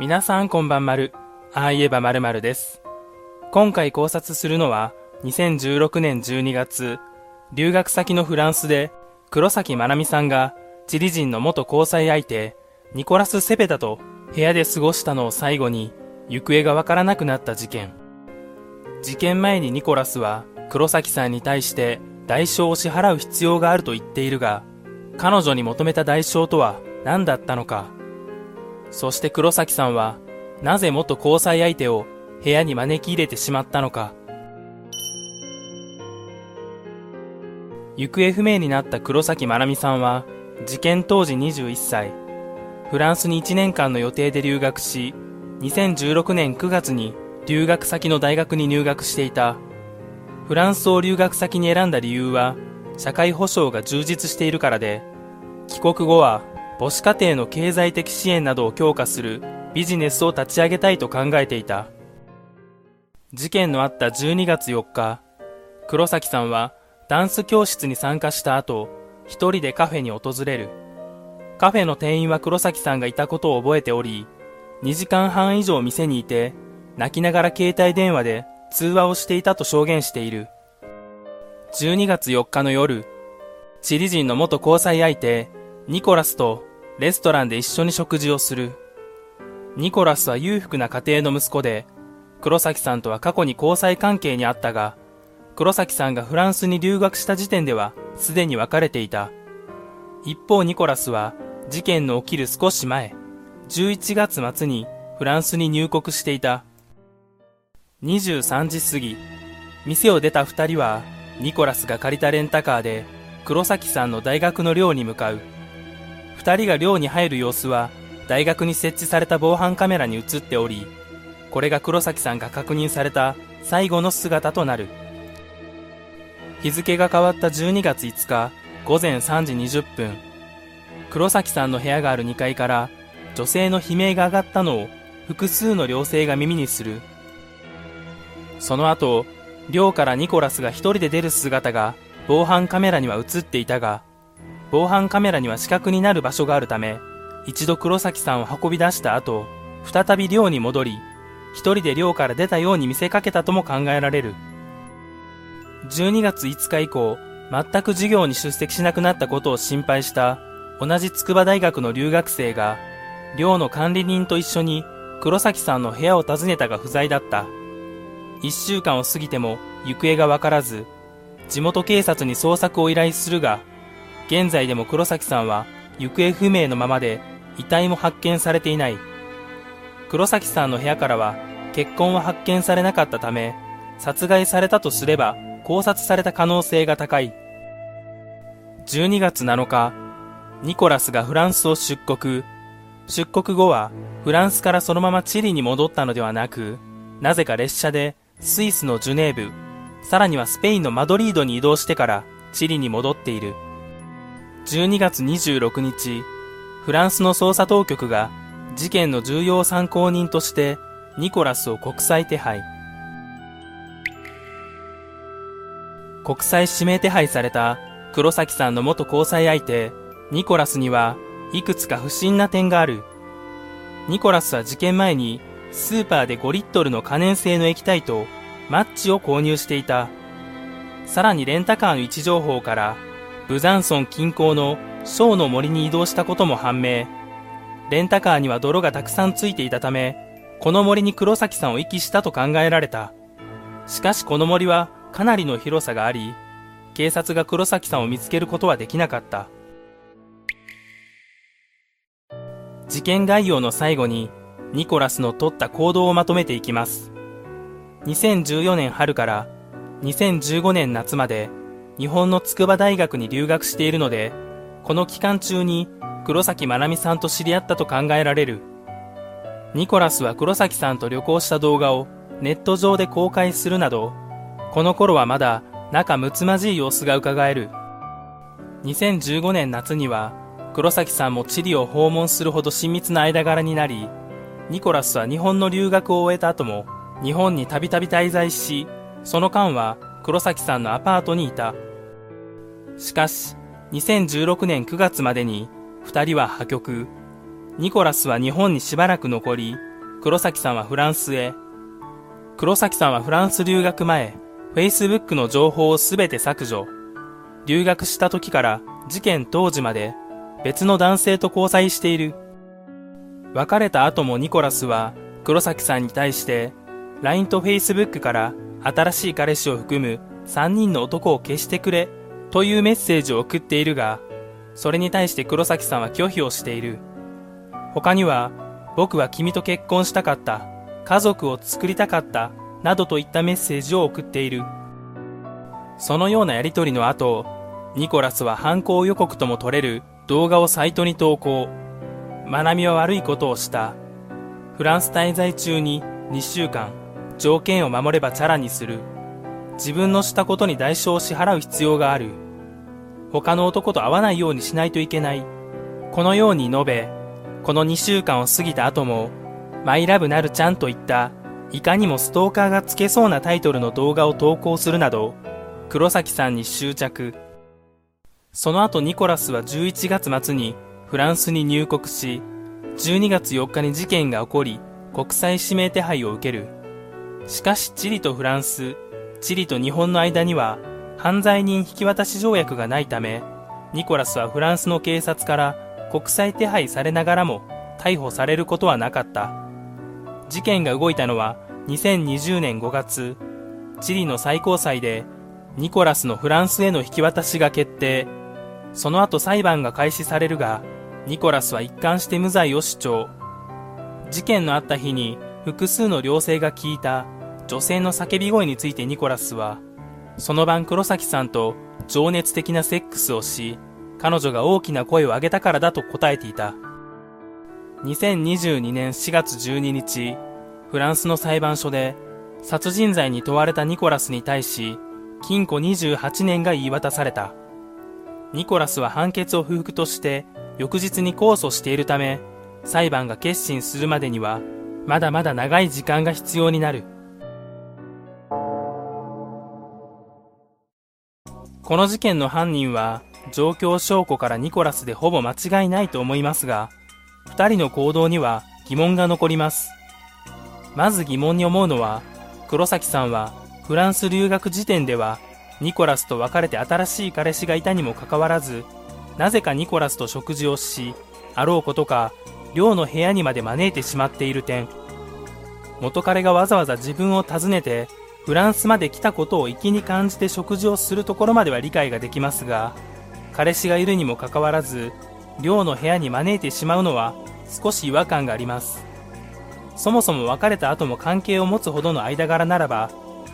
皆さんこんばんまる。ああ言えばまるまるです。今回考察するのは、2016年12月、留学先のフランスで、黒崎まなみさんが、チリ人の元交際相手、ニコラス・セペダと部屋で過ごしたのを最後に、行方がわからなくなった事件。事件前にニコラスは、黒崎さんに対して代償を支払う必要があると言っているが、彼女に求めた代償とは何だったのか。そして黒崎さんは、なぜ元交際相手を部屋に招き入れてしまったのか。行方不明になった黒崎まなみさんは、事件当時21歳。フランスに1年間の予定で留学し、2016年9月に留学先の大学に入学していた。フランスを留学先に選んだ理由は、社会保障が充実しているからで、帰国後は母子家庭の経済的支援などを強化するビジネスを立ち上げたいと考えていた。事件のあった12月4日、黒崎さんはダンス教室に参加した後、一人でカフェに訪れる。カフェの店員は黒崎さんがいたことを覚えており、2時間半以上店にいて、泣きながら携帯電話で通話をしていたと証言している。12月4日の夜、チリ人の元交際相手、ニコラスとレストランで一緒に食事をする。ニコラスは裕福な家庭の息子で、黒崎さんとは過去に交際関係にあったが、黒崎さんがフランスに留学した時点ではすでに別れていた。一方ニコラスは事件の起きる少し前、11月末にフランスに入国していた。23時過ぎ、店を出た二人はニコラスが借りたレンタカーで黒崎さんの大学の寮に向かう。二人が寮に入る様子は大学に設置された防犯カメラに映っており、これが黒崎さんが確認された最後の姿となる。日付が変わった12月5日午前3時20分、黒崎さんの部屋がある2階から女性の悲鳴が上がったのを複数の寮生が耳にする。その後、寮からニコラスが一人で出る姿が防犯カメラには映っていたが、防犯カメラには死角になる場所があるため、一度黒崎さんを運び出した後、再び寮に戻り、一人で寮から出たように見せかけたとも考えられる。12月5日以降、全く授業に出席しなくなったことを心配した同じ筑波大学の留学生が、寮の管理人と一緒に黒崎さんの部屋を訪ねたが不在だった。一週間を過ぎても行方がわからず、地元警察に捜索を依頼するが、現在でも黒崎さんは行方不明のままで遺体も発見されていない。黒崎さんの部屋からは血痕は発見されなかったため、殺害されたとすれば考察された可能性が高い。12月7日、ニコラスがフランスを出国。出国後はフランスからそのままチリに戻ったのではなく、なぜか列車でスイスのジュネーブ、さらにはスペインのマドリードに移動してからチリに戻っている。12月26日、フランスの捜査当局が事件の重要参考人としてニコラスを国際手配。国際指名手配された黒崎さんの元交際相手、ニコラスにはいくつか不審な点がある。ニコラスは事件前にスーパーで5リットルの可燃性の液体とマッチを購入していた。さらにレンタカーの位置情報からブザンソン近郊のショーの森に移動したことも判明。レンタカーには泥がたくさんついていたため、この森に黒崎さんを遺棄したと考えられた。しかしこの森はかなりの広さがあり、警察が黒崎さんを見つけることはできなかった。事件概要の最後に、ニコラスの取った行動をまとめていきます。2014年春から2015年夏まで日本の筑波大学に留学しているので、この期間中に黒崎まなみさんと知り合ったと考えられる。ニコラスは黒崎さんと旅行した動画をネット上で公開するなど、この頃はまだ仲睦まじい様子が伺える。2015年夏には黒崎さんもチリを訪問するほど親密な間柄になり、ニコラスは日本の留学を終えた後も日本にたびたび滞在し、その間は黒崎さんのアパートにいた。しかし、2016年9月までに2人は破局。ニコラスは日本にしばらく残り、黒崎さんはフランスへ。黒崎さんはフランス留学前、Facebook の情報をすべて削除。留学した時から事件当時まで別の男性と交際している。別れた後もニコラスは黒崎さんに対して LINE と Facebook から新しい彼氏を含む3人の男を消してくれというメッセージを送っているが、それに対して黒崎さんは拒否をしている。他には、僕は君と結婚したかった、家族を作りたかった、などといったメッセージを送っている。そのようなやりとりの後、ニコラスは犯行予告とも取れる動画をサイトに投稿。学びは悪いことをした。フランス滞在中に2週間、条件を守ればチャラにする。自分のしたことに代償を支払う必要がある。他の男と会わないようにしないといけない。このように述べ、この2週間を過ぎた後も、マイラブなるちゃんといった、いかにもストーカーがつけそうなタイトルの動画を投稿するなど、黒崎さんに執着。その後ニコラスは11月末にフランスに入国し、12月4日に事件が起こり、国際指名手配を受ける。しかしチリとフランス、チリと日本の間には犯罪人引き渡し条約がないため、ニコラスはフランスの警察から国際手配されながらも逮捕されることはなかった。事件が動いたのは2020年5月、チリの最高裁でニコラスのフランスへの引き渡しが決定。その後裁判が開始されるが、ニコラスは一貫して無罪を主張。事件のあった日に複数の寮生が聞いた女性の叫び声についてニコラスは、その晩黒崎さんと情熱的なセックスをし、彼女が大きな声を上げたからだと答えていた。2022年4月12日、フランスの裁判所で殺人罪に問われたニコラスに対し、禁錮28年が言い渡された。ニコラスは判決を不服として翌日に控訴しているため、裁判が決心するまでにはまだまだ長い時間が必要になる。この事件の犯人は状況証拠からニコラスでほぼ間違いないと思いますが、2人の行動には疑問が残ります。まず疑問に思うのは、黒崎さんはフランス留学時点ではニコラスと別れて新しい彼氏がいたにもかかわらず、なぜかニコラスと食事をし、あろうことか寮の部屋にまで招いてしまっている点。元彼がわざわざ自分を訪ねてフランスまで来たことを粋に感じて食事をするところまでは理解ができますが彼氏がいるにもかかわらず寮の部屋に招いてしまうのは少し違和感があります。そもそも別れた後も関係を持つほどの間柄ならば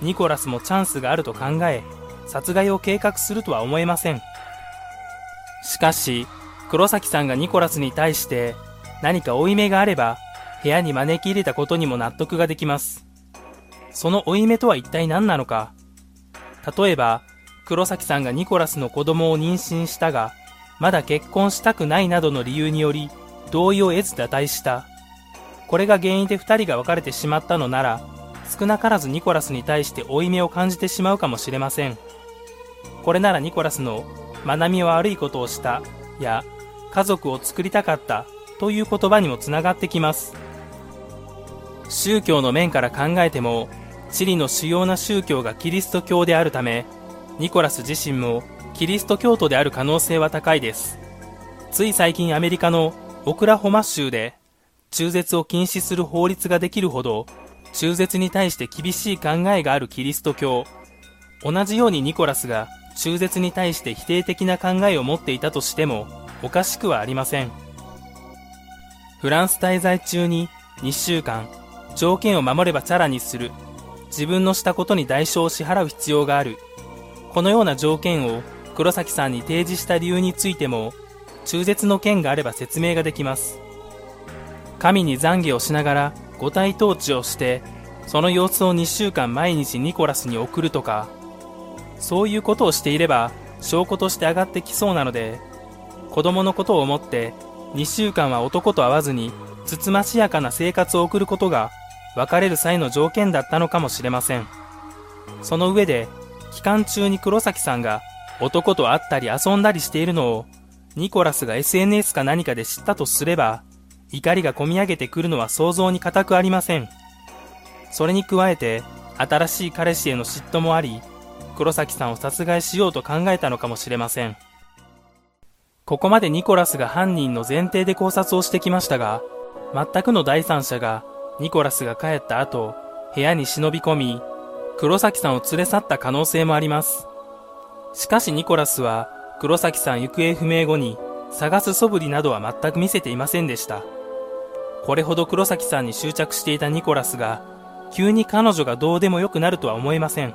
ニコラスもチャンスがあると考え殺害を計画するとは思えません。しかし黒崎さんがニコラスに対して何か負い目があれば部屋に招き入れたことにも納得ができます。その負い目とは一体何なのか例えば、黒崎さんがニコラスの子供を妊娠したが、まだ結婚したくないなどの理由により、同意を得ず堕退した。これが原因で二人が別れてしまったのなら、少なからずニコラスに対して負い目を感じてしまうかもしれません。これならニコラスの、学びは悪いことをした、や、家族を作りたかったという言葉にもつながってきます。宗教の面から考えても、チリの主要な宗教がキリスト教であるため、ニコラス自身もキリスト教徒である可能性は高いです。つい最近アメリカのオクラホマ州で中絶を禁止する法律ができるほど中絶に対して厳しい考えがあるキリスト教。同じようにニコラスが中絶に対して否定的な考えを持っていたとしてもおかしくはありません。フランス滞在中に2週間条件を守ればチャラにする。自分のしたことに代償を支払う必要がある。このような条件を黒崎さんに提示した理由についても、中絶の件があれば説明ができます。神に懺悔をしながら五体統治をして、その様子を2週間毎日ニコラスに送るとか、そういうことをしていれば証拠として上がってきそうなので、子供のことを思って2週間は男と会わずにつつましやかな生活を送ることが別れる際の条件だったのかもしれません。その上で、期間中に黒崎さんが男と会ったり遊んだりしているのを、ニコラスが SNS か何かで知ったとすれば、怒りがこみ上げてくるのは想像に難くありません。それに加えて、新しい彼氏への嫉妬もあり、黒崎さんを殺害しようと考えたのかもしれません。ここまでニコラスが犯人の前提で考察をしてきましたが、全くの第三者がニコラスが帰った後、部屋に忍び込み、黒崎さんを連れ去った可能性もあります。しかしニコラスは黒崎さん行方不明後に探す素振りなどは全く見せていませんでした。これほど黒崎さんに執着していたニコラスが急に彼女がどうでもよくなるとは思えません。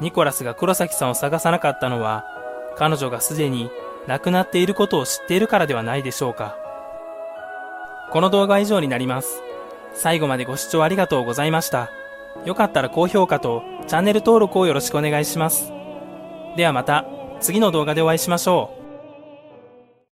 ニコラスが黒崎さんを探さなかったのは彼女がすでに亡くなっていることを知っているからではないでしょうか。この動画は以上になります。最後までご視聴ありがとうございました。よかったら高評価とチャンネル登録をよろしくお願いします。ではまた次の動画でお会いしましょう。